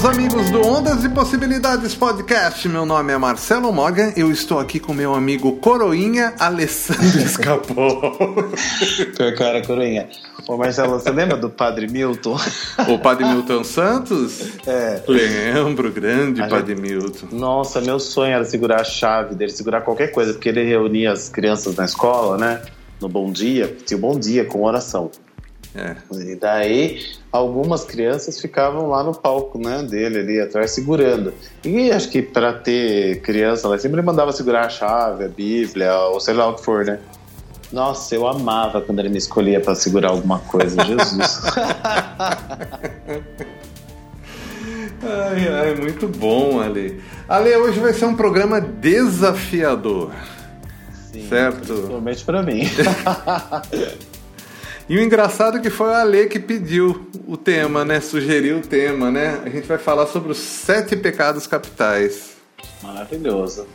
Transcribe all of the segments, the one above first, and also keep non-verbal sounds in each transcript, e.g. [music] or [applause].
Meus amigos do Ondas e Possibilidades Podcast. Meu nome é Marcelo Morgan. Eu estou aqui com meu amigo Coroinha Alessandro [laughs] Escapou. cara, Coroinha. Ô Marcelo, você lembra do Padre Milton? O Padre Milton Santos? É. Lembro, grande Padre. Milton. Nossa, meu sonho era segurar a chave dele, segurar qualquer coisa, porque ele reunia as crianças na escola, né? No Bom Dia, tinha o Bom Dia com oração. É. E daí algumas crianças ficavam lá no palco, né, dele ali atrás segurando. E acho que para ter criança, ela sempre mandava segurar a chave, a Bíblia, ou sei lá o que for, né? Nossa, eu amava quando ele me escolhia para segurar alguma coisa, Jesus. [laughs] ai, ai, muito bom, Ale. Ale, hoje vai ser um programa desafiador. Sim, certo? Principalmente para mim. [laughs] E o engraçado é que foi a Lê que pediu o tema, né? Sugeriu o tema, né? A gente vai falar sobre os sete pecados capitais. Maravilhoso.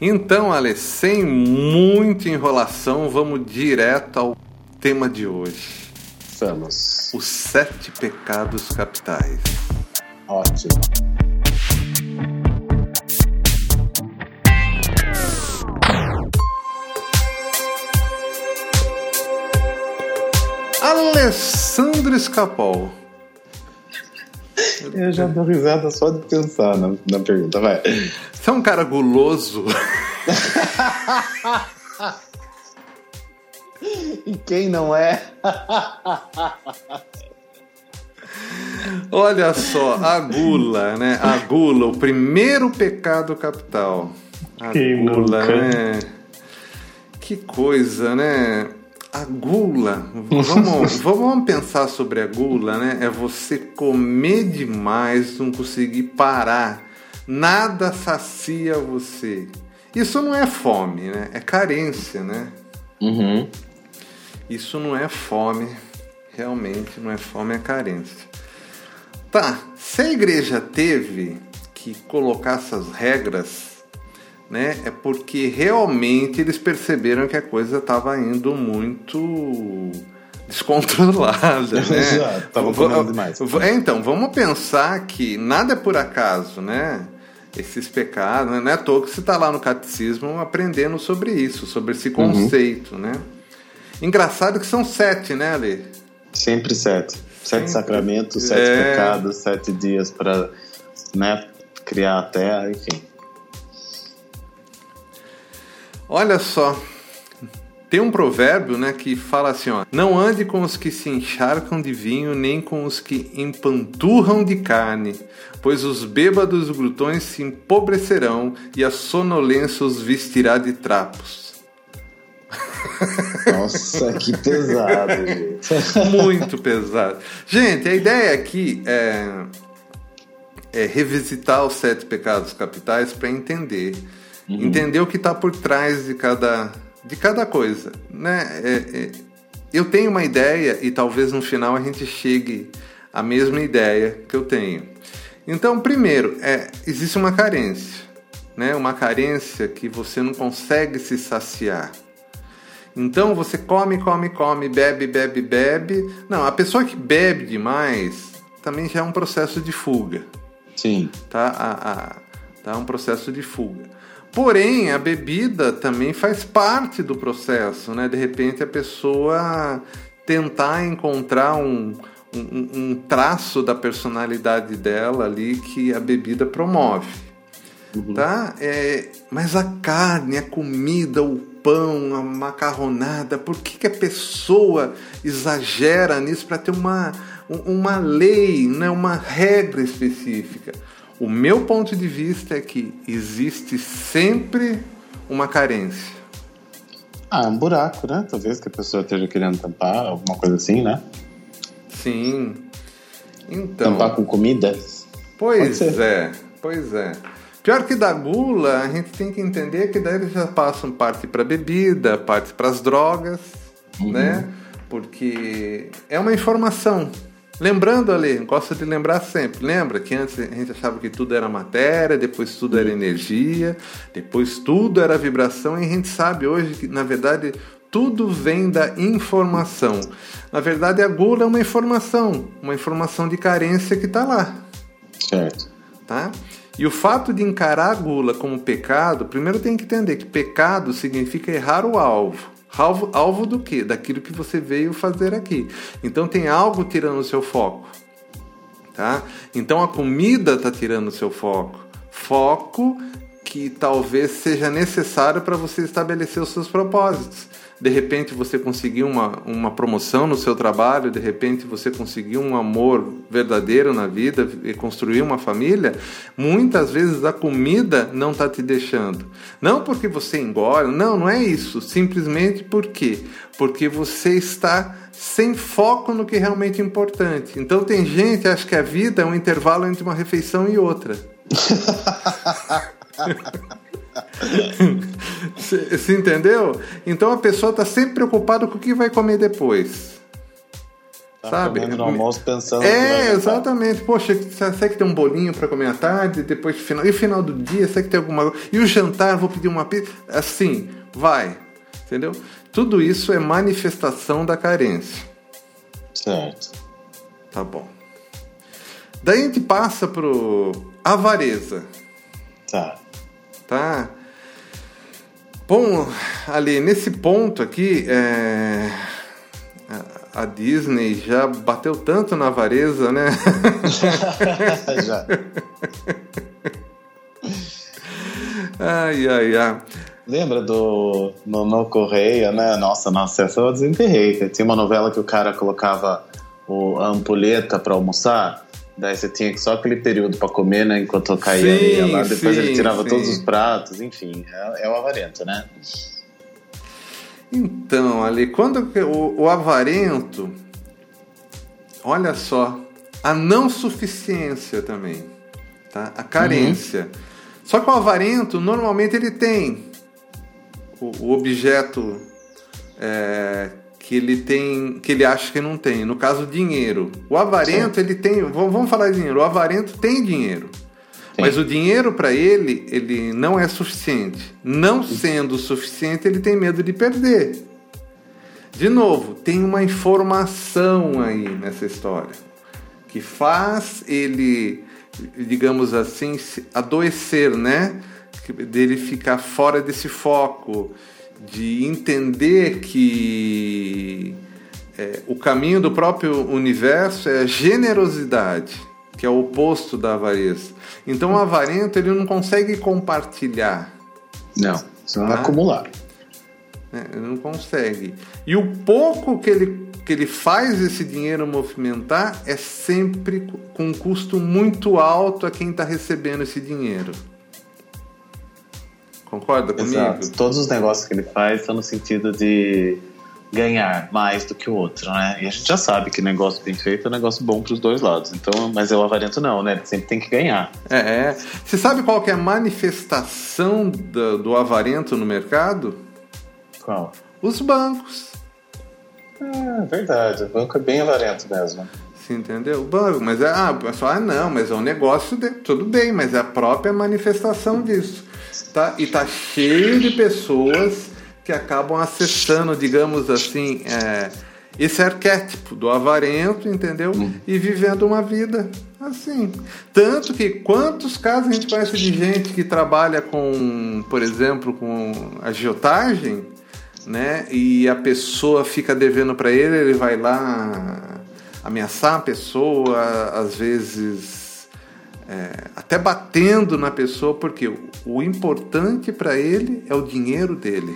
Então, Ale, sem muita enrolação, vamos direto ao tema de hoje. Vamos. Os sete pecados capitais. Ótimo. Alessandro Escapol. Eu já dou risada só de pensar na, na pergunta, vai. Você é um cara guloso? [laughs] e quem não é? Olha só, a gula, né? A gula, o primeiro pecado capital. A quem gula, nunca? né? Que coisa, né? A gula, [laughs] vamos, vamos pensar sobre a gula, né? É você comer demais, não conseguir parar. Nada sacia você. Isso não é fome, né? É carência, né? Uhum. Isso não é fome, realmente não é fome, é carência. Tá, se a igreja teve que colocar essas regras né? É porque realmente eles perceberam que a coisa estava indo muito descontrolada, [laughs] né? Tava comendo demais. É, então, vamos pensar que nada é por acaso, né? Esses pecados, né? não é à toa que você está lá no catecismo aprendendo sobre isso, sobre esse conceito, uhum. né? Engraçado que são sete, né, Ale? Sempre sete. Sete Sempre. sacramentos, sete é... pecados, sete dias para né, criar a terra, enfim. Olha só, tem um provérbio, né, que fala assim, ó: "Não ande com os que se encharcam de vinho, nem com os que empanturram de carne, pois os bêbados e glutões se empobrecerão e a sonolência os vestirá de trapos." [laughs] Nossa, que pesado, gente. Muito pesado. Gente, a ideia aqui é, é revisitar os sete pecados capitais para entender Uhum. Entender o que está por trás de cada, de cada coisa. Né? É, é, eu tenho uma ideia e talvez no final a gente chegue à mesma ideia que eu tenho. Então, primeiro, é, existe uma carência. Né? Uma carência que você não consegue se saciar. Então você come, come, come, bebe, bebe, bebe. Não, a pessoa que bebe demais também já é um processo de fuga. Sim. Tá? A, a, tá um processo de fuga. Porém, a bebida também faz parte do processo, né? De repente a pessoa tentar encontrar um, um, um traço da personalidade dela ali que a bebida promove. Uhum. Tá? É, mas a carne, a comida, o pão, a macarronada, por que, que a pessoa exagera nisso para ter uma, uma lei, né? uma regra específica? O meu ponto de vista é que existe sempre uma carência. Ah, um buraco, né? Talvez que a pessoa esteja querendo tampar, alguma coisa assim, né? Sim. Então. Tampar com comida? Pois é, pois é. Pior que da gula, a gente tem que entender que daí eles já passam parte para bebida, parte para as drogas, uhum. né? Porque é uma informação, Lembrando ali, gosto de lembrar sempre. Lembra que antes a gente achava que tudo era matéria, depois tudo era energia, depois tudo era vibração, e a gente sabe hoje que, na verdade, tudo vem da informação. Na verdade, a gula é uma informação, uma informação de carência que está lá. Certo. Tá? E o fato de encarar a gula como pecado, primeiro tem que entender que pecado significa errar o alvo. Alvo, alvo do quê? Daquilo que você veio fazer aqui. Então tem algo tirando o seu foco. Tá? Então a comida está tirando o seu foco. Foco que talvez seja necessário para você estabelecer os seus propósitos de repente você conseguiu uma, uma promoção no seu trabalho, de repente você conseguiu um amor verdadeiro na vida e construir uma família, muitas vezes a comida não está te deixando. Não porque você engole, não, não é isso. Simplesmente por quê? Porque você está sem foco no que é realmente é importante. Então tem gente que acha que a vida é um intervalo entre uma refeição e outra. [laughs] Você entendeu? Então a pessoa está sempre preocupada com o que vai comer depois. Tá sabe? No almoço pensando. É, exatamente. Poxa, será que tem um bolinho para comer à tarde, depois final. E final do dia, será que tem alguma E o jantar, vou pedir uma pizza. Assim, vai. Entendeu? Tudo isso é manifestação da carência. Certo. Tá bom. Daí a gente passa pro avareza. Tá. Tá? Bom, ali nesse ponto aqui, é... a Disney já bateu tanto na avareza, né? [laughs] já. ai, ai, ai. Lembra do no, no Correia, né? Nossa, nossa, essa eu desenterrei. Tinha uma novela que o cara colocava o, a ampulheta para almoçar. Daí você tinha só aquele período para comer, né? Enquanto caía sim, lá. Depois sim, ele tirava sim. todos os pratos, enfim. É, é o avarento, né? Então, ali, quando o, o avarento, olha só, a não suficiência também, tá? A carência. Uhum. Só que o avarento, normalmente ele tem o, o objeto é, que ele tem, que ele acha que não tem. No caso, dinheiro. O avarento, Sim. ele tem. Vamos falar de dinheiro. O avarento tem dinheiro. Sim. Mas o dinheiro para ele, ele não é suficiente. Não sendo suficiente, ele tem medo de perder. De novo, tem uma informação aí nessa história que faz ele, digamos assim, adoecer, né? Dele ficar fora desse foco, de entender que é, o caminho do próprio universo é a generosidade, que é o oposto da avareza. Então o avarento ele não consegue compartilhar. Não, só tá? acumular. É, ele não consegue. E o pouco que ele, que ele faz esse dinheiro movimentar é sempre com um custo muito alto a quem está recebendo esse dinheiro. Concorda comigo? Exato. Todos os negócios que ele faz estão no sentido de ganhar mais do que o outro, né? E a gente já sabe que negócio bem feito é um negócio bom para os dois lados. Então, mas é o avarento não, né? Ele sempre tem que ganhar. É, é. Você sabe qual que é a manifestação do, do avarento no mercado? Qual? Os bancos. É verdade. O banco é bem avarento mesmo. Você entendeu? O banco, mas é, ah, o pessoal, ah, não, mas é um negócio de, tudo bem, mas é a própria manifestação disso. Tá? E tá cheio de pessoas que acabam acessando, digamos assim, é, esse arquétipo do avarento, entendeu? Hum. E vivendo uma vida assim. Tanto que quantos casos a gente conhece de gente que trabalha com, por exemplo, com agiotagem, né? E a pessoa fica devendo para ele, ele vai lá ameaçar a pessoa, às vezes é, até batendo na pessoa, porque o, o importante para ele é o dinheiro dele.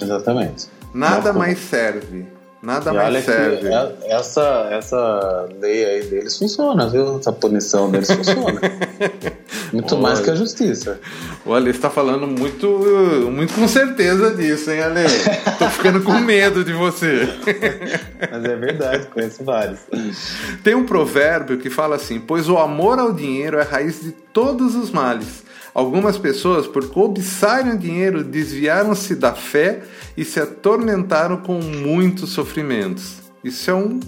Exatamente. Nada mais serve. Nada e mais serve. É, essa, essa lei aí deles funciona, viu? Essa punição deles funciona. [laughs] muito olha, mais que a justiça. O Ale está falando muito, muito com certeza disso, hein, Ale? Tô ficando com medo de você. Mas é verdade, conheço vários. Tem um provérbio que fala assim: Pois o amor ao dinheiro é a raiz de todos os males. Algumas pessoas, por cobiçarem o dinheiro, desviaram-se da fé e se atormentaram com muitos sofrimentos. Isso é um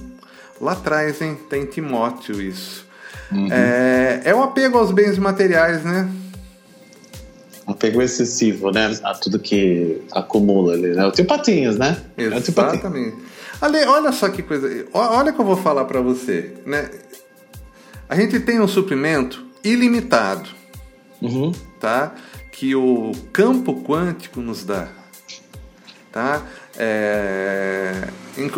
Lá atrás, hein? Tem Timóteo isso. Uhum. É, é o apego aos bens materiais, né? Um apego excessivo, né? A tudo que acumula ali, né? O tio Patinhas, né? É Exatamente. Ale, olha só que coisa. Olha o que eu vou falar para você, né? A gente tem um suprimento ilimitado, uhum. tá? Que o campo quântico nos dá, tá? É...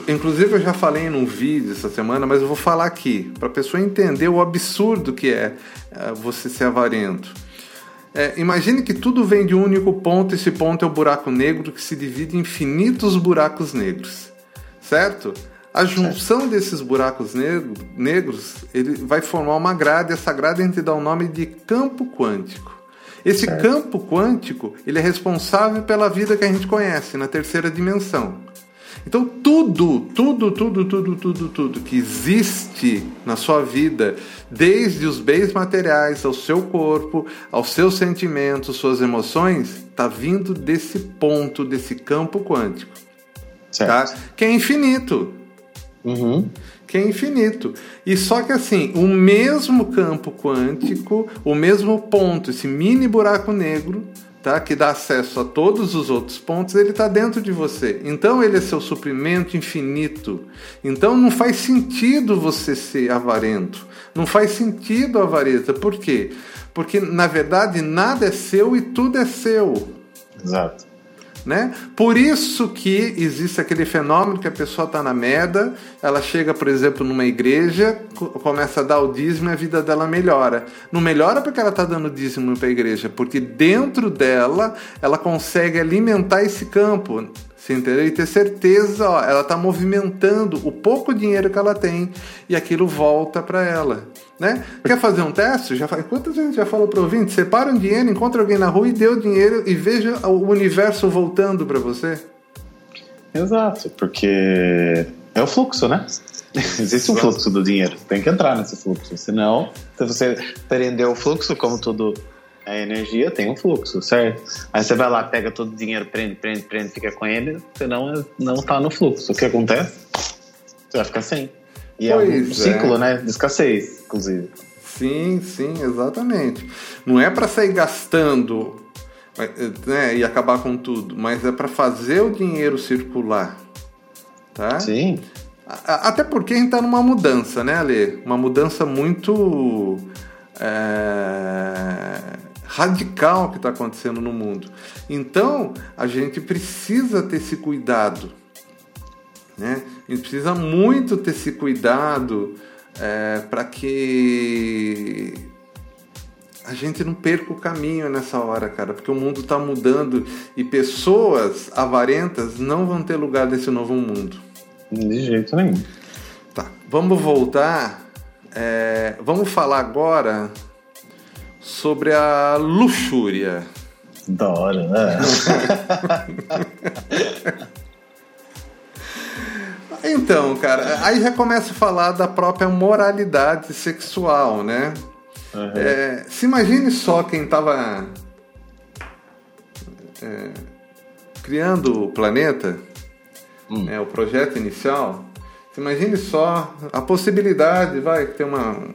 Inclusive eu já falei num vídeo essa semana, mas eu vou falar aqui para a pessoa entender o absurdo que é, é você ser avarento. É, imagine que tudo vem de um único ponto, esse ponto é o buraco negro que se divide em infinitos buracos negros, certo? A junção desses buracos negro, negros ele vai formar uma grade, essa grade a gente dá o nome de campo quântico. Esse certo. campo quântico ele é responsável pela vida que a gente conhece na terceira dimensão. Então tudo, tudo, tudo, tudo, tudo, tudo que existe na sua vida, desde os bens materiais ao seu corpo, aos seus sentimentos, suas emoções, está vindo desse ponto, desse campo quântico, certo. tá? Que é infinito. Uhum que é infinito. E só que assim, o mesmo campo quântico, o mesmo ponto, esse mini buraco negro, tá, que dá acesso a todos os outros pontos, ele está dentro de você. Então ele é seu suprimento infinito. Então não faz sentido você ser avarento. Não faz sentido a avareza. Por quê? Porque na verdade nada é seu e tudo é seu. Exato. Né? Por isso que existe aquele fenômeno que a pessoa está na merda, ela chega, por exemplo, numa igreja, começa a dar o dízimo e a vida dela melhora. Não melhora porque ela está dando dízimo para a igreja, porque dentro dela ela consegue alimentar esse campo. Você entendeu? E ter certeza, ó, ela está movimentando o pouco dinheiro que ela tem e aquilo volta para ela. Né? Quer fazer um teste? Já, quantas vezes já falou para o ouvinte? Separa um dinheiro, encontra alguém na rua e dê o dinheiro e veja o universo voltando para você. Exato, porque é o fluxo, né? Existe um fluxo do dinheiro, tem que entrar nesse fluxo, senão, se você prender o fluxo, como tudo a energia tem um fluxo, certo? Aí você vai lá, pega todo o dinheiro, prende, prende, prende, fica com ele, você não, não tá no fluxo. O que acontece? Você vai ficar sem. E pois é um é. ciclo, né? De escassez, inclusive. Sim, sim, exatamente. Não é para sair gastando né, e acabar com tudo, mas é para fazer o dinheiro circular. Tá? Sim. Até porque a gente está numa mudança, né, Ale? Uma mudança muito. É radical que está acontecendo no mundo. Então, a gente precisa ter esse cuidado. Né? A gente precisa muito ter esse cuidado é, para que a gente não perca o caminho nessa hora, cara, porque o mundo está mudando e pessoas avarentas não vão ter lugar nesse novo mundo. De jeito nenhum. Tá, vamos voltar. É, vamos falar agora sobre a luxúria. Da hora, né? [laughs] [laughs] então, cara, aí já começa a falar da própria moralidade sexual, né? Uhum. É, se imagine só quem estava é, criando o planeta, hum. é, o projeto inicial. Se imagine só a possibilidade, vai ter uma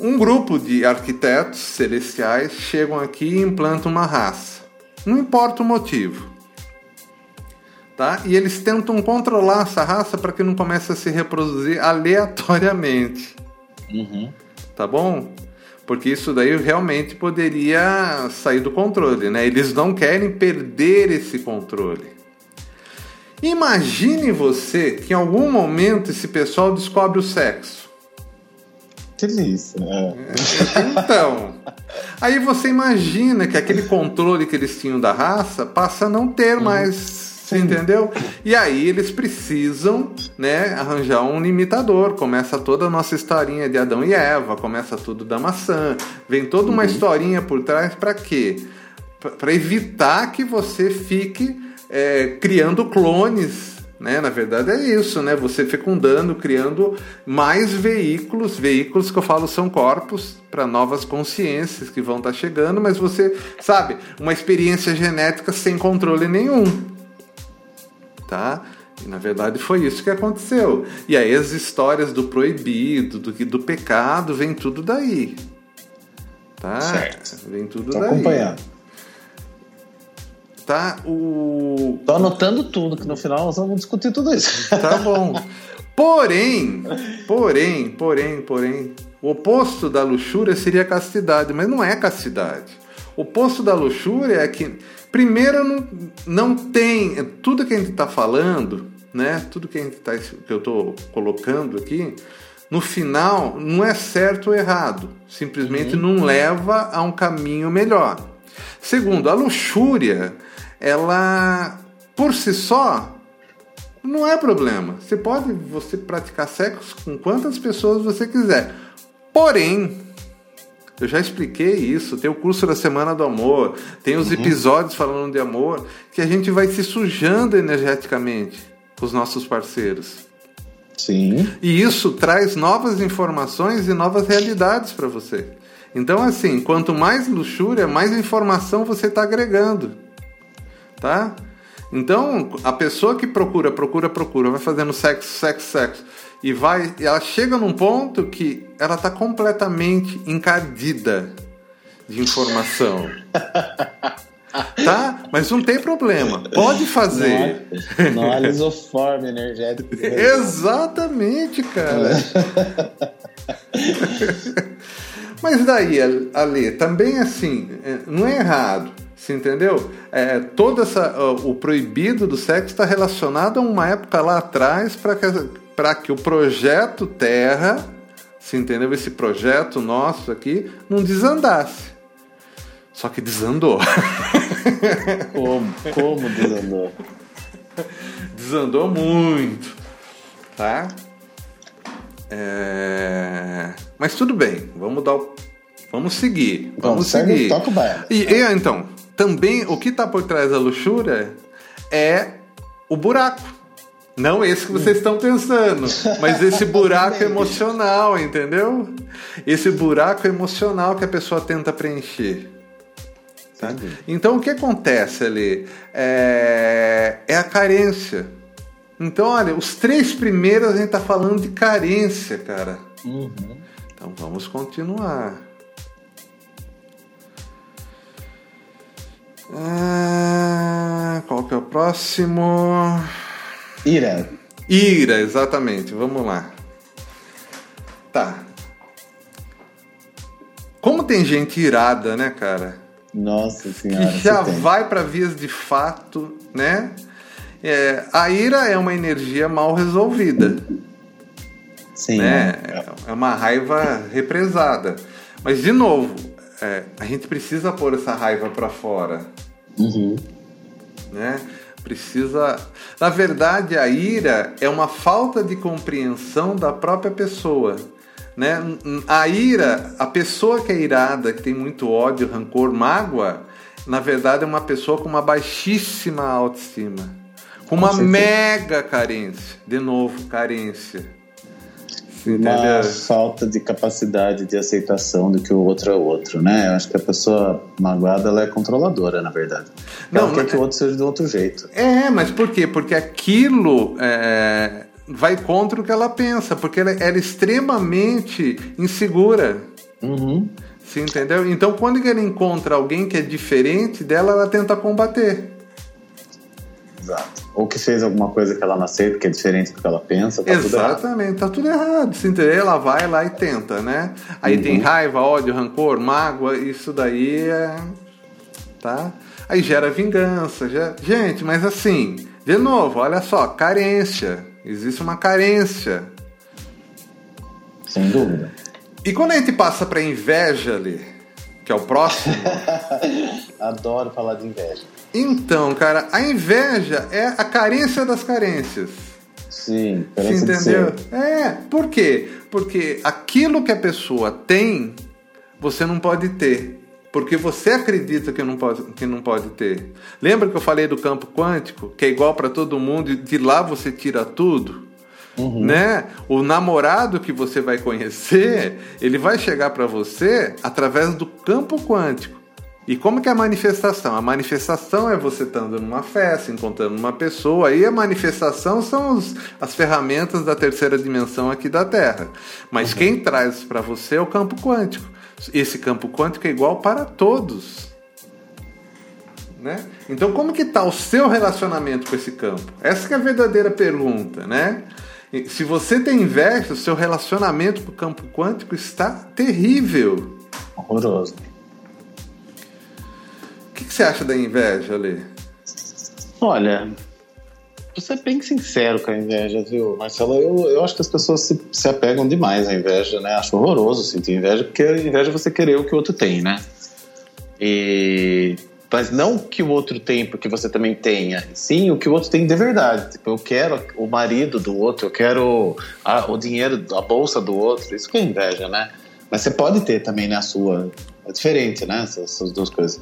um grupo de arquitetos celestiais chegam aqui e implantam uma raça. Não importa o motivo. Tá? E eles tentam controlar essa raça para que não comece a se reproduzir aleatoriamente. Uhum. Tá bom? Porque isso daí realmente poderia sair do controle, né? Eles não querem perder esse controle. Imagine você que em algum momento esse pessoal descobre o sexo. Que isso, né? Então, aí você imagina que aquele controle que eles tinham da raça passa a não ter uhum. mais você entendeu? E aí eles precisam, né, arranjar um limitador. Começa toda a nossa historinha de Adão e Eva, começa tudo da maçã, vem toda uma uhum. historinha por trás para quê? Para evitar que você fique é, criando clones né? Na verdade é isso, né? Você fecundando, criando mais veículos, veículos que eu falo são corpos para novas consciências que vão estar tá chegando, mas você sabe, uma experiência genética sem controle nenhum, tá? E na verdade foi isso que aconteceu. E aí as histórias do proibido, do, do pecado, vem tudo daí. Tá? Certo. Vem tudo Tô daí. acompanhando. Tá? O... Tô anotando tudo, que no final nós vamos discutir tudo isso. Tá bom. Porém, porém, porém, porém, o oposto da luxúria seria a castidade, mas não é castidade. O oposto da luxúria é que, primeiro, não, não tem. Tudo que a gente está falando, né? Tudo que, a gente tá, que eu estou colocando aqui, no final, não é certo ou errado. Simplesmente uhum. não leva a um caminho melhor. Segundo, a luxúria, ela, por si só, não é problema. Você pode você praticar sexo com quantas pessoas você quiser. Porém, eu já expliquei isso. Tem o curso da Semana do Amor, tem os uhum. episódios falando de amor, que a gente vai se sujando energeticamente com os nossos parceiros. Sim. E isso traz novas informações e novas realidades para você. Então, assim, quanto mais luxúria, mais informação você está agregando. Tá? Então, a pessoa que procura, procura, procura, vai fazendo sexo, sexo, sexo, e vai, ela chega num ponto que ela está completamente encardida de informação. [laughs] tá? Mas não tem problema. Pode fazer. Não há lisoforme energético. [laughs] Exatamente, cara. [laughs] Mas daí, Ale, também assim, é, não é errado. Você entendeu? É, todo essa, o proibido do sexo está relacionado a uma época lá atrás para que, que o projeto Terra, se entendeu? Esse projeto nosso aqui não desandasse. Só que desandou. [laughs] Como? Como desandou? Desandou muito, tá? É... Mas tudo bem, vamos dar o... Vamos seguir. Vamos, vamos seguir. Toca o e, e então, também o que está por trás da luxúria é o buraco. Não esse que vocês estão pensando, mas esse [laughs] buraco emocional, entendeu? Esse buraco emocional que a pessoa tenta preencher. Tá? Então o que acontece ali é, é a carência. Então, olha, os três primeiros a gente está falando de carência, cara. Uhum. Então vamos continuar. Ah, qual que é o próximo? Ira. Ira, exatamente. Vamos lá. Tá. Como tem gente irada, né, cara? Nossa senhora. Que já vai para vias de fato, né? É, a ira é uma energia mal resolvida. Sim. Né? É uma raiva represada. Mas, de novo, é, a gente precisa pôr essa raiva para fora. Uhum. Né? Precisa. Na verdade, a ira é uma falta de compreensão da própria pessoa. Né? A ira, a pessoa que é irada, que tem muito ódio, rancor, mágoa, na verdade é uma pessoa com uma baixíssima autoestima, com uma mega carência. De novo, carência uma falta de capacidade de aceitação do que o outro é o outro, né? Eu acho que a pessoa magoada ela é controladora, na verdade. Ela não, quer que o outro seja de outro jeito. É, mas por quê? Porque aquilo é, vai contra o que ela pensa, porque ela, ela é extremamente insegura. Uhum. Você entendeu? Então, quando ela encontra alguém que é diferente dela, ela tenta combater. Exato. Ou que fez alguma coisa que ela não aceita, que é diferente do que ela pensa. Tá Exatamente, tudo tá tudo errado. Se entender, ela vai lá e tenta, né? Aí uhum. tem raiva, ódio, rancor, mágoa, isso daí é. Tá? Aí gera vingança. Gera... Gente, mas assim, de novo, olha só, carência. Existe uma carência. Sem dúvida. E quando a gente passa para inveja ali, que é o próximo. [laughs] Adoro falar de inveja. Então, cara, a inveja é a carência das carências. Sim, Você entendeu? É, por quê? Porque aquilo que a pessoa tem, você não pode ter. Porque você acredita que não pode, que não pode ter. Lembra que eu falei do campo quântico, que é igual para todo mundo e de lá você tira tudo? Uhum. Né? O namorado que você vai conhecer, ele vai chegar para você através do campo quântico. E como que é a manifestação? A manifestação é você estando numa festa, encontrando uma pessoa, e a manifestação são os, as ferramentas da terceira dimensão aqui da Terra. Mas uhum. quem traz para você é o campo quântico. Esse campo quântico é igual para todos. Né? Então, como que está o seu relacionamento com esse campo? Essa é a verdadeira pergunta, né? Se você tem inveja, o seu relacionamento com o campo quântico está terrível. Horroroso. O que, que você acha da inveja, Lê? Olha, vou ser bem sincero com a inveja, viu, Marcelo? Eu, eu acho que as pessoas se, se apegam demais à inveja, né? Acho horroroso sentir inveja, porque a inveja é você querer o que o outro tem, né? E mas não que o outro tem porque você também tenha, sim o que o outro tem de verdade. Tipo, eu quero o marido do outro, eu quero a, o dinheiro, a bolsa do outro, isso que é inveja, né? Mas você pode ter também na sua. É diferente, né? Essas, essas duas coisas.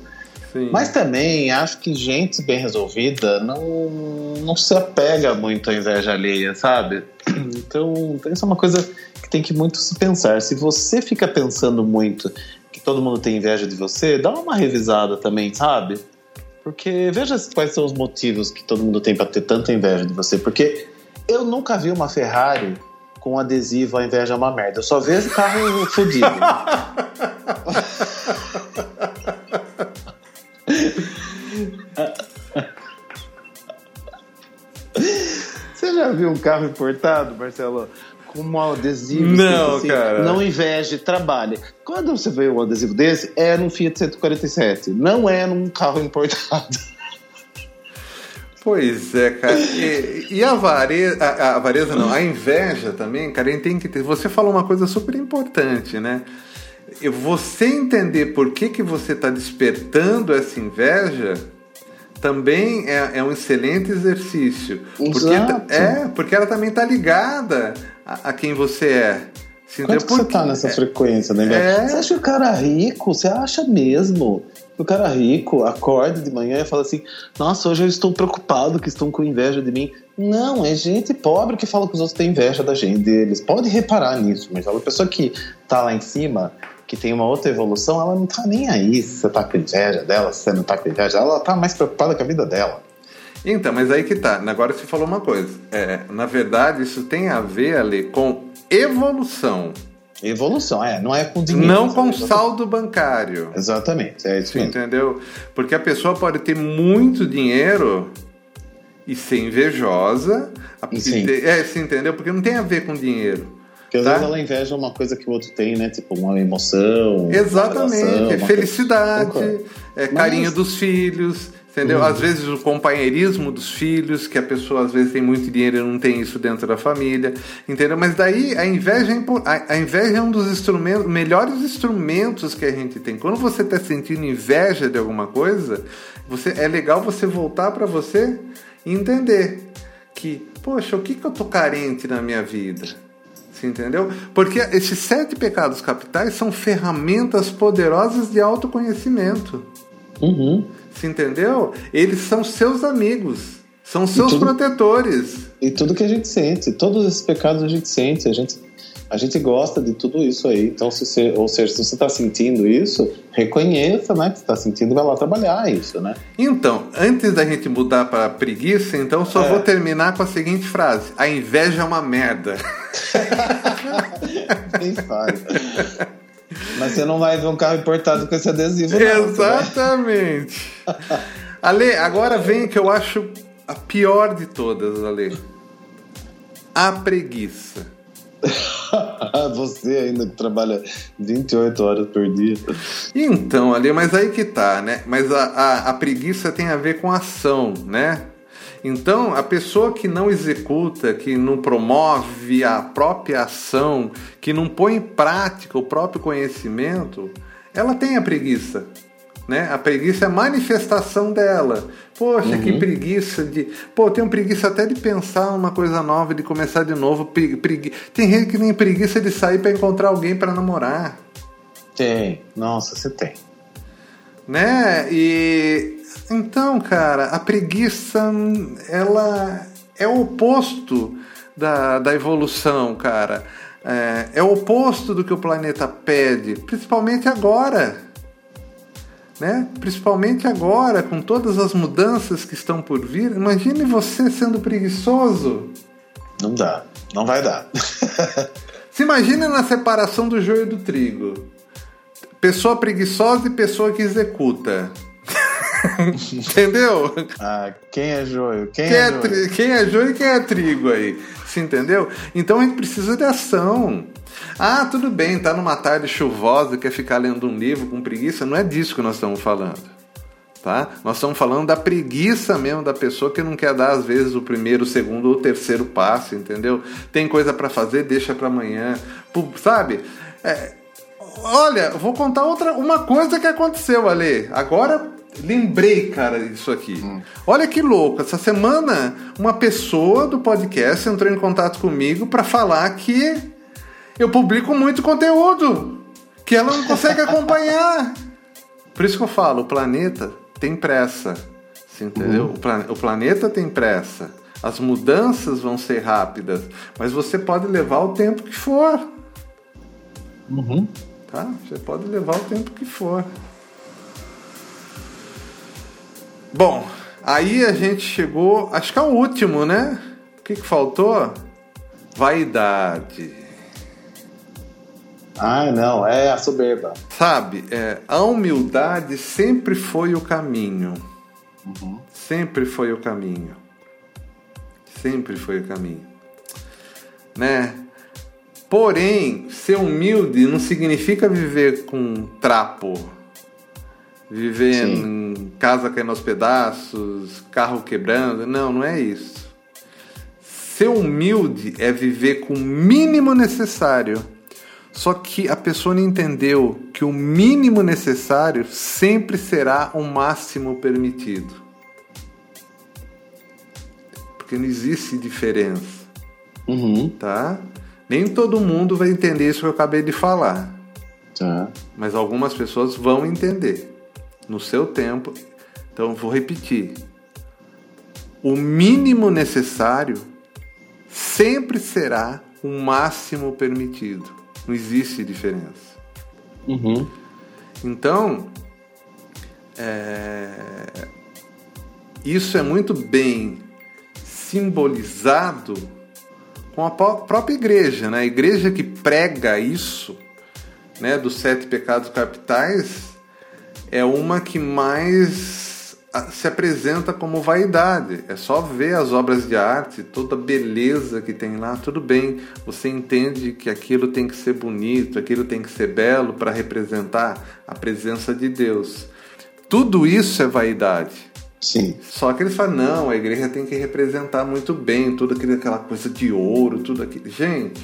Sim. Mas também acho que gente bem resolvida não, não se apega muito à inveja alheia, sabe? Então, isso é uma coisa que tem que muito se pensar. Se você fica pensando muito todo mundo tem inveja de você, dá uma revisada também, sabe? Porque veja quais são os motivos que todo mundo tem para ter tanta inveja de você. Porque eu nunca vi uma Ferrari com adesivo a inveja é uma merda. Eu só vejo carro [laughs] fodido. [laughs] Você já viu um carro importado, Marcelo? Um adesivo. Não, assim, cara. Não inveje, trabalhe. Quando você vê um adesivo desse, é num Fiat 147, não é num carro importado. Pois é, cara. E, e a avareza, a, a avareza não, a inveja também, cara, a gente tem que ter. Você falou uma coisa super importante, né? Você entender por que, que você está despertando essa inveja também é, é um excelente exercício. Exato. Porque, é, porque ela também está ligada a, a, quem você é. Você Quanto você está nessa é, frequência, né? É... Você acha que o cara rico, você acha mesmo que o cara rico acorda de manhã e fala assim, nossa, hoje eu estou preocupado que estão com inveja de mim. Não, é gente pobre que fala que os outros têm inveja da gente, deles. Pode reparar nisso, mas a pessoa que está lá em cima que tem uma outra evolução, ela não tá nem aí se você tá com inveja dela, se você não tá com inveja, ela tá mais preocupada com a vida dela. Então, mas aí que tá. Agora você falou uma coisa. É, na verdade, isso tem a ver, ali com evolução. Evolução, é, não é com dinheiro. Não com saldo bancário. Exatamente, é isso mesmo. Entendeu? Porque a pessoa pode ter muito dinheiro e ser invejosa. Sim. É, você entendeu? Porque não tem a ver com dinheiro. Porque às tá? vezes ela inveja uma coisa que o outro tem, né? Tipo, uma emoção. Exatamente. Uma relação, Felicidade, coisa... é, carinho Mas... dos filhos. Entendeu? Uhum. Às vezes o companheirismo dos filhos, que a pessoa às vezes tem muito dinheiro e não tem isso dentro da família, entendeu? Mas daí a inveja é, a inveja é um dos instrumentos, melhores instrumentos que a gente tem. Quando você está sentindo inveja de alguma coisa, você é legal você voltar para você e entender que, poxa, o que, que eu tô carente na minha vida? Você entendeu? Porque esses sete pecados capitais são ferramentas poderosas de autoconhecimento. Uhum. Você entendeu? Eles são seus amigos, são seus tudo, protetores. E tudo que a gente sente, todos esses pecados a gente sente, a gente a gente gosta de tudo isso aí. Então, se você, ou seja, se você está sentindo isso, reconheça, né, que está sentindo, vai lá trabalhar isso, né? Então, antes da gente mudar para preguiça, então só é. vou terminar com a seguinte frase: a inveja é uma merda. [laughs] Bem fácil. Mas você não vai ver um carro importado com esse adesivo, não, Exatamente. [laughs] Ale, agora vem que eu acho a pior de todas, Ale. A preguiça. [laughs] Você ainda que trabalha 28 horas por dia. Então, ali, mas aí que tá, né? Mas a, a, a preguiça tem a ver com ação, né? Então, a pessoa que não executa, que não promove a própria ação, que não põe em prática o próprio conhecimento, ela tem a preguiça. Né? A preguiça é a manifestação dela. Poxa, uhum. que preguiça de. Pô, tenho preguiça até de pensar uma coisa nova, de começar de novo. Pregui... Tem gente que nem preguiça de sair para encontrar alguém para namorar. Tem, nossa, você tem. Né? E então, cara, a preguiça ela é o oposto da, da evolução, cara. É, é o oposto do que o planeta pede, principalmente agora né? Principalmente agora, com todas as mudanças que estão por vir. Imagine você sendo preguiçoso. Não dá, não vai dar. [laughs] Se imagine na separação do joio do trigo. Pessoa preguiçosa e pessoa que executa. [laughs] entendeu? Ah, quem é joio? Quem, quem é, é joio? Quem é joio e quem é trigo aí? Você entendeu? Então a gente precisa de ação. Ah, tudo bem, tá numa tarde chuvosa, quer ficar lendo um livro com preguiça? Não é disso que nós estamos falando. Tá? Nós estamos falando da preguiça mesmo da pessoa que não quer dar às vezes o primeiro, o segundo ou terceiro passo, entendeu? Tem coisa para fazer, deixa para amanhã, sabe? É, olha, vou contar outra, uma coisa que aconteceu ali. Agora lembrei, cara, disso aqui. Hum. Olha que louco. Essa semana, uma pessoa do podcast entrou em contato comigo para falar que eu publico muito conteúdo que ela não consegue [laughs] acompanhar. Por isso que eu falo, o planeta tem pressa. Você entendeu? Uhum. O, plan o planeta tem pressa. As mudanças vão ser rápidas, mas você pode levar o tempo que for. Uhum. Tá? Você pode levar o tempo que for. Bom, aí a gente chegou, acho que é o último, né? O que, que faltou? Vaidade. Ah, não, é a soberba. Sabe, é, a humildade sempre foi o caminho. Uhum. Sempre foi o caminho. Sempre foi o caminho. Né? Porém, ser humilde não significa viver com trapo, viver Sim. em casa caindo aos pedaços, carro quebrando. Não, não é isso. Ser humilde é viver com o mínimo necessário só que a pessoa não entendeu que o mínimo necessário sempre será o máximo permitido. Porque não existe diferença. Uhum. Tá? Nem todo mundo vai entender isso que eu acabei de falar. Tá. Mas algumas pessoas vão entender. No seu tempo. Então vou repetir. O mínimo necessário sempre será o máximo permitido. Não existe diferença. Uhum. Então, é... isso é muito bem simbolizado com a própria igreja, né? A igreja que prega isso, né, dos sete pecados capitais, é uma que mais se apresenta como vaidade. É só ver as obras de arte, toda a beleza que tem lá, tudo bem. Você entende que aquilo tem que ser bonito, aquilo tem que ser belo para representar a presença de Deus. Tudo isso é vaidade. Sim. Só que eles falam, não, a igreja tem que representar muito bem tudo aquilo, aquela coisa de ouro, tudo aquilo. Gente,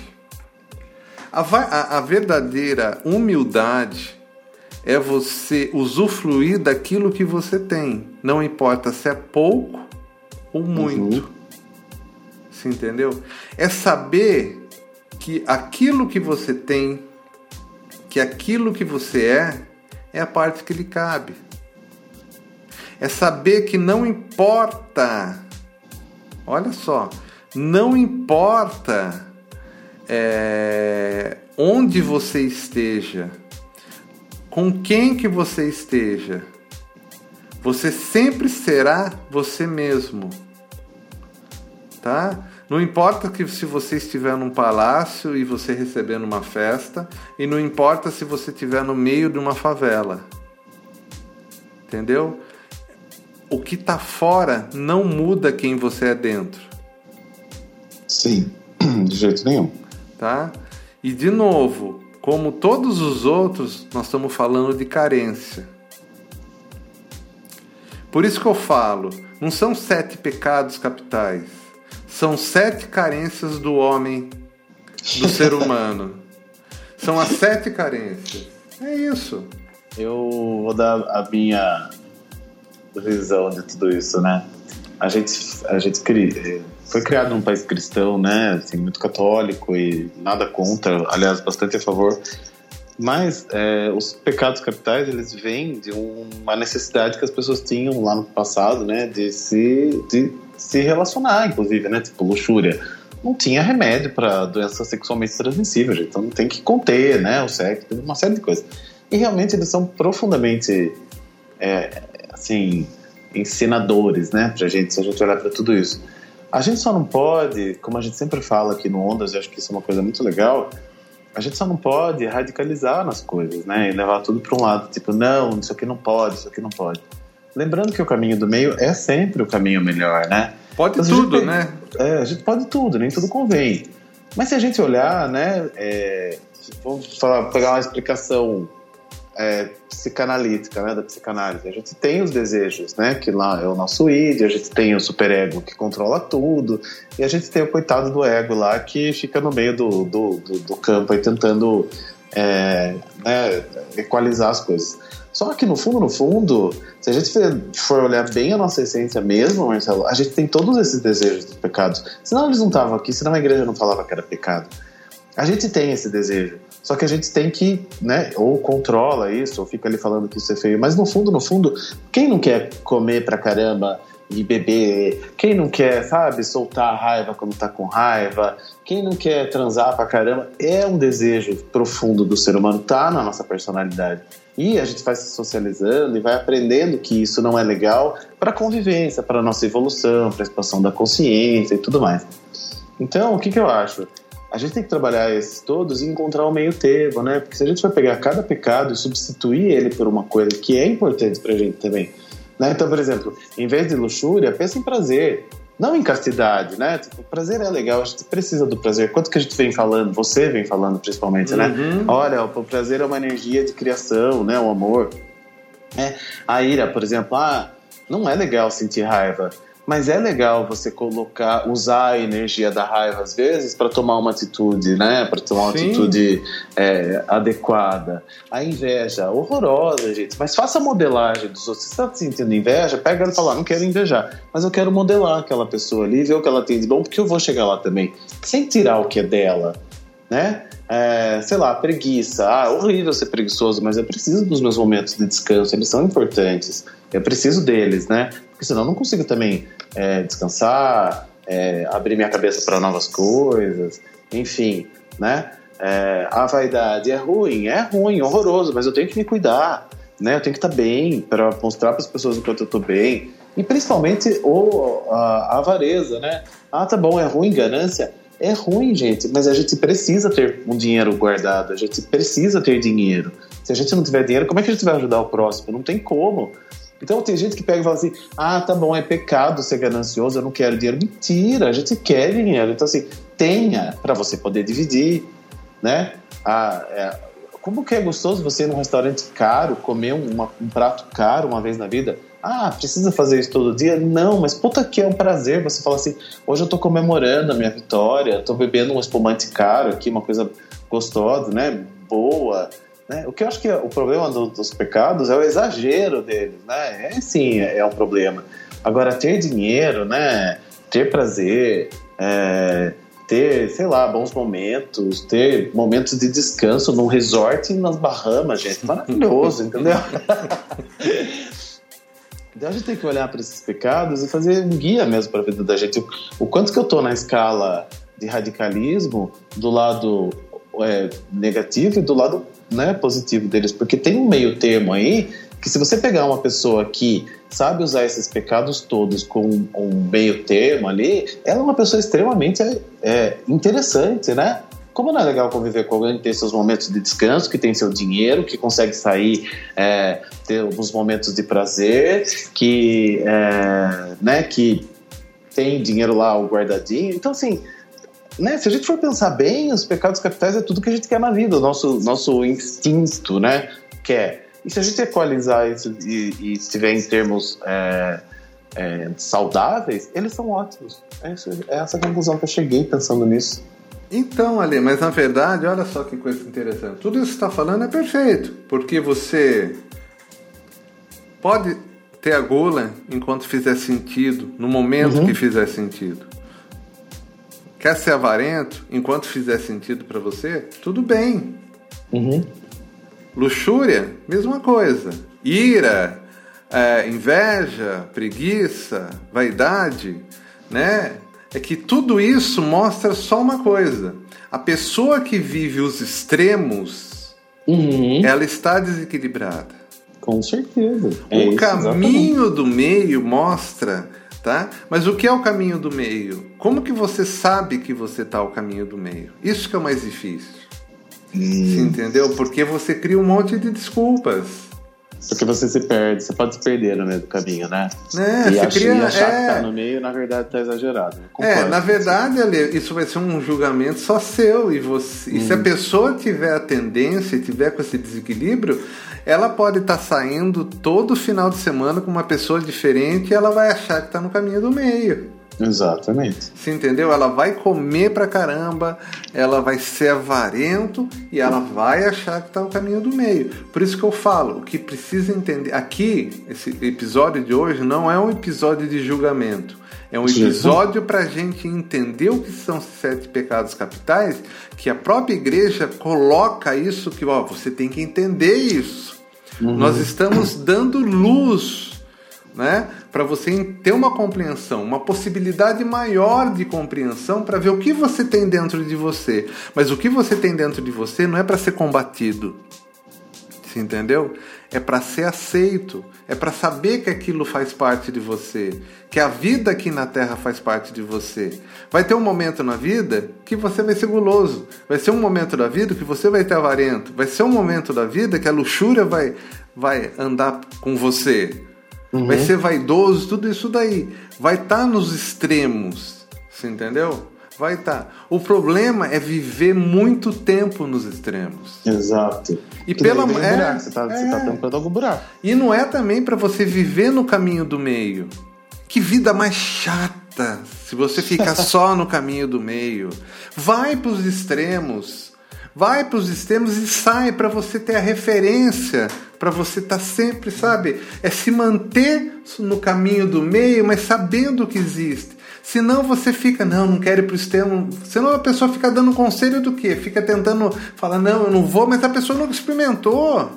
a, a, a verdadeira humildade é você usufruir daquilo que você tem. Não importa se é pouco ou muito. Uhum. Você entendeu? É saber que aquilo que você tem, que aquilo que você é, é a parte que lhe cabe. É saber que não importa, olha só, não importa é, onde você esteja, com quem que você esteja, você sempre será você mesmo. Tá? Não importa que se você estiver num palácio e você recebendo uma festa, e não importa se você estiver no meio de uma favela. Entendeu? O que está fora não muda quem você é dentro. Sim, [clears throat] de jeito nenhum. Tá? E de novo, como todos os outros, nós estamos falando de carência. Por isso que eu falo, não são sete pecados capitais, são sete carências do homem, do [laughs] ser humano. São as sete carências. É isso. Eu vou dar a minha visão de tudo isso, né? A gente, a gente foi criado num país cristão, né? Assim, muito católico e nada contra, aliás, bastante a favor. Mas é, os pecados capitais eles vêm de uma necessidade que as pessoas tinham lá no passado, né? De se, de se relacionar, inclusive, né? Tipo luxúria. Não tinha remédio para doença sexualmente transmissível, gente. então tem que conter, né? O sexo, uma série de coisas. E realmente eles são profundamente é, assim, ensinadores, né, pra gente, se a gente olhar para tudo isso. A gente só não pode, como a gente sempre fala aqui no Ondas, eu acho que isso é uma coisa muito legal, a gente só não pode radicalizar nas coisas, né, e levar tudo para um lado, tipo, não, isso aqui não pode, isso aqui não pode. Lembrando que o caminho do meio é sempre o caminho melhor, né? Pode então, tudo, né? É, a gente pode tudo, nem tudo convém. Mas se a gente olhar, né, é, vamos falar, pegar uma explicação é, psicanalítica, né, da psicanálise. A gente tem os desejos, né, que lá é o nosso id, a gente tem o superego que controla tudo, e a gente tem o coitado do ego lá que fica no meio do, do, do, do campo aí tentando é, né, equalizar as coisas. Só que no fundo, no fundo, se a gente for olhar bem a nossa essência mesmo, Marcelo, a gente tem todos esses desejos dos pecados. Senão eles não estavam aqui, senão a igreja não falava que era pecado. A gente tem esse desejo. Só que a gente tem que, né, ou controla isso, ou fica ali falando que isso é feio. Mas no fundo, no fundo, quem não quer comer pra caramba e beber? Quem não quer, sabe, soltar a raiva quando tá com raiva? Quem não quer transar pra caramba? É um desejo profundo do ser humano, tá na nossa personalidade. E a gente vai se socializando e vai aprendendo que isso não é legal para convivência, para nossa evolução, para expansão da consciência e tudo mais. Então, o que, que eu acho? A gente tem que trabalhar esses todos e encontrar o meio termo, né? Porque se a gente vai pegar cada pecado e substituir ele por uma coisa que é importante pra gente também. Né? Então, por exemplo, em vez de luxúria, pensa em prazer. Não em castidade, né? Tipo, prazer é legal, a gente precisa do prazer. Quanto que a gente vem falando, você vem falando principalmente, né? uhum. né? Olha, o prazer é uma energia de criação, né? O amor. É. A ira, por exemplo, ah, não é legal sentir raiva. Mas é legal você colocar, usar a energia da raiva às vezes para tomar uma atitude, né? Para tomar uma Sim. atitude é, adequada. A inveja, horrorosa, gente. Mas faça a modelagem dos outros. Se você está sentindo inveja, pega ela e fala: não quero invejar, mas eu quero modelar aquela pessoa ali, ver o que ela tem de bom, porque eu vou chegar lá também. Sem tirar o que é dela, né? É, sei lá, preguiça. Ah, horrível ser preguiçoso, mas eu preciso dos meus momentos de descanso, eles são importantes. Eu preciso deles, né? Porque senão eu não consigo também é, descansar, é, abrir minha cabeça para novas coisas, enfim, né? É, a vaidade é ruim, é ruim, horroroso, mas eu tenho que me cuidar, né? Eu tenho que estar tá bem para mostrar para as pessoas o quanto eu estou bem. E principalmente o, a, a avareza, né? Ah, tá bom, é ruim, ganância. É ruim, gente, mas a gente precisa ter um dinheiro guardado, a gente precisa ter dinheiro. Se a gente não tiver dinheiro, como é que a gente vai ajudar o próximo? Não tem como. Então tem gente que pega e fala assim: ah, tá bom, é pecado ser ganancioso, eu não quero dinheiro. Mentira, a gente quer dinheiro. Então, assim, tenha para você poder dividir, né? Ah, é, como que é gostoso você ir num restaurante caro, comer uma, um prato caro uma vez na vida? Ah, precisa fazer isso todo dia? Não, mas puta que é um prazer você falar assim: hoje eu tô comemorando a minha vitória, tô bebendo um espumante caro aqui, uma coisa gostosa, né? Boa né? O que eu acho que é o problema do, dos pecados é o exagero deles, né? É sim, é, é um problema. Agora, ter dinheiro, né? Ter prazer, é, ter, sei lá, bons momentos, ter momentos de descanso num resort nas Bahamas, gente, maravilhoso, [laughs] entendeu? [laughs] Então a gente tem que olhar para esses pecados e fazer um guia mesmo para a vida da gente. O, quanto que eu estou na escala de radicalismo do lado é, negativo e do lado né, positivo deles, porque tem um meio termo aí que se você pegar uma pessoa que sabe usar esses pecados todos com um meio termo ali, ela é uma pessoa extremamente é, interessante, né? Como não é legal conviver com alguém que tem seus momentos de descanso, que tem seu dinheiro, que consegue sair, é, ter alguns momentos de prazer, que, é, né, que tem dinheiro lá guardadinho. Então, assim, né, se a gente for pensar bem, os pecados capitais é tudo que a gente quer na vida, o nosso, nosso instinto, né? Quer. E se a gente equalizar isso e, e estiver em termos é, é, saudáveis, eles são ótimos. É, isso, é essa a conclusão que eu cheguei pensando nisso. Então, Ali, mas na verdade, olha só que coisa interessante. Tudo isso que você está falando é perfeito, porque você pode ter a gula enquanto fizer sentido, no momento uhum. que fizer sentido. Quer ser avarento enquanto fizer sentido para você? Tudo bem. Uhum. Luxúria, mesma coisa. Ira, é, inveja, preguiça, vaidade, né? É que tudo isso mostra só uma coisa: a pessoa que vive os extremos, uhum. ela está desequilibrada. Com certeza. É o isso, caminho exatamente. do meio mostra, tá? Mas o que é o caminho do meio? Como que você sabe que você está ao caminho do meio? Isso que é o mais difícil. Hum. entendeu? Porque você cria um monte de desculpas. Porque você se perde, você pode se perder no meio do caminho, né? É, e, ach, cria, e achar é... que tá no meio, na verdade, tá exagerado. é, na verdade, Ale, isso vai ser um julgamento só seu. E, você, hum. e se a hum. pessoa tiver a tendência, tiver com esse desequilíbrio, ela pode estar tá saindo todo final de semana com uma pessoa diferente e ela vai achar que está no caminho do meio. Exatamente. Você entendeu? Ela vai comer pra caramba, ela vai ser avarento e ela vai achar que tá no caminho do meio. Por isso que eu falo, o que precisa entender. Aqui, esse episódio de hoje não é um episódio de julgamento. É um episódio para a gente entender o que são os sete pecados capitais, que a própria igreja coloca isso que ó, você tem que entender isso. Uhum. Nós estamos dando luz né? Para você ter uma compreensão, uma possibilidade maior de compreensão para ver o que você tem dentro de você. Mas o que você tem dentro de você não é para ser combatido. Você entendeu? É para ser aceito, é para saber que aquilo faz parte de você, que a vida aqui na Terra faz parte de você. Vai ter um momento na vida que você vai ser guloso, vai ser um momento da vida que você vai ter avarento, vai ser um momento da vida que a luxúria vai, vai andar com você uhum. vai ser vaidoso, tudo isso daí. Vai estar tá nos extremos, você entendeu? Vai estar. Tá. O problema é viver muito tempo nos extremos. Exato. E pela é, buraco. Você está é, tá tampando algum buraco. E não é também para você viver no caminho do meio. Que vida mais chata se você fica [laughs] só no caminho do meio. Vai para os extremos. Vai para os extremos e sai para você ter a referência para você estar tá sempre, sabe? É se manter no caminho do meio, mas sabendo que existe. Senão você fica, não, não quero ir para o extremo. Senão a pessoa fica dando conselho do quê? Fica tentando falar, não, eu não vou, mas a pessoa nunca experimentou.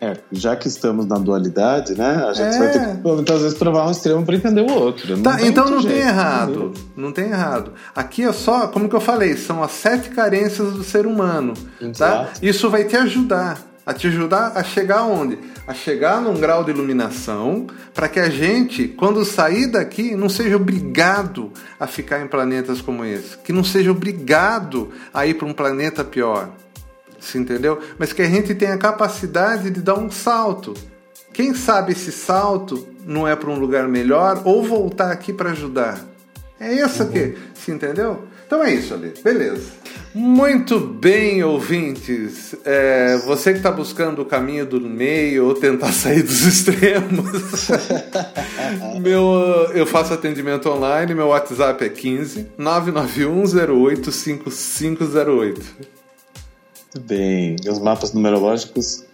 É, já que estamos na dualidade, né? A gente é. vai ter que muitas vezes provar um extremo para entender o outro. Tá, não então não jeito, tem errado. Não tem errado. Aqui é só, como que eu falei, são as sete carências do ser humano. Tá? Exato. Tá? Isso vai te ajudar a te ajudar a chegar aonde? A chegar num grau de iluminação para que a gente, quando sair daqui, não seja obrigado a ficar em planetas como esse, que não seja obrigado a ir para um planeta pior. Se entendeu? Mas que a gente tenha a capacidade de dar um salto. Quem sabe esse salto não é para um lugar melhor ou voltar aqui para ajudar. É isso uhum. que, se entendeu? Então é isso ali, beleza. Muito bem, ouvintes. É, você que está buscando o caminho do meio ou tentar [laughs] sair dos extremos, [laughs] meu, eu faço atendimento online. Meu WhatsApp é 15 99108 5508. Muito bem. Meus mapas numerológicos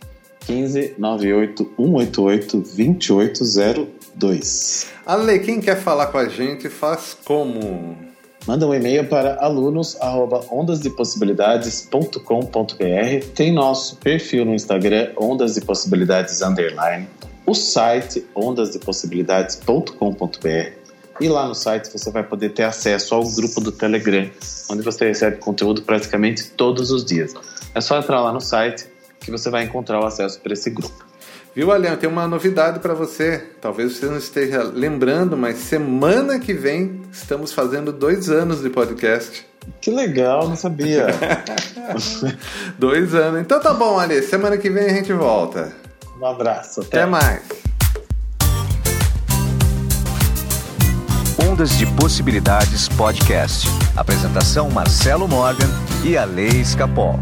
15 98 188 2802. Ale, quem quer falar com a gente faz como? Manda um e-mail para alunos@ondasdepossibilidades.com.br. Tem nosso perfil no Instagram Ondas de Possibilidades underline, o site ondasdepossibilidades.com.br. E lá no site você vai poder ter acesso ao grupo do Telegram, onde você recebe conteúdo praticamente todos os dias. É só entrar lá no site que você vai encontrar o acesso para esse grupo. Viu, Alian? Tem uma novidade para você. Talvez você não esteja lembrando, mas semana que vem estamos fazendo dois anos de podcast. Que legal, não sabia. [laughs] dois anos. Então tá bom, Ali. Semana que vem a gente volta. Um abraço. Até, até mais. Ondas de Possibilidades Podcast. Apresentação Marcelo Morgan e a Lei Escapol.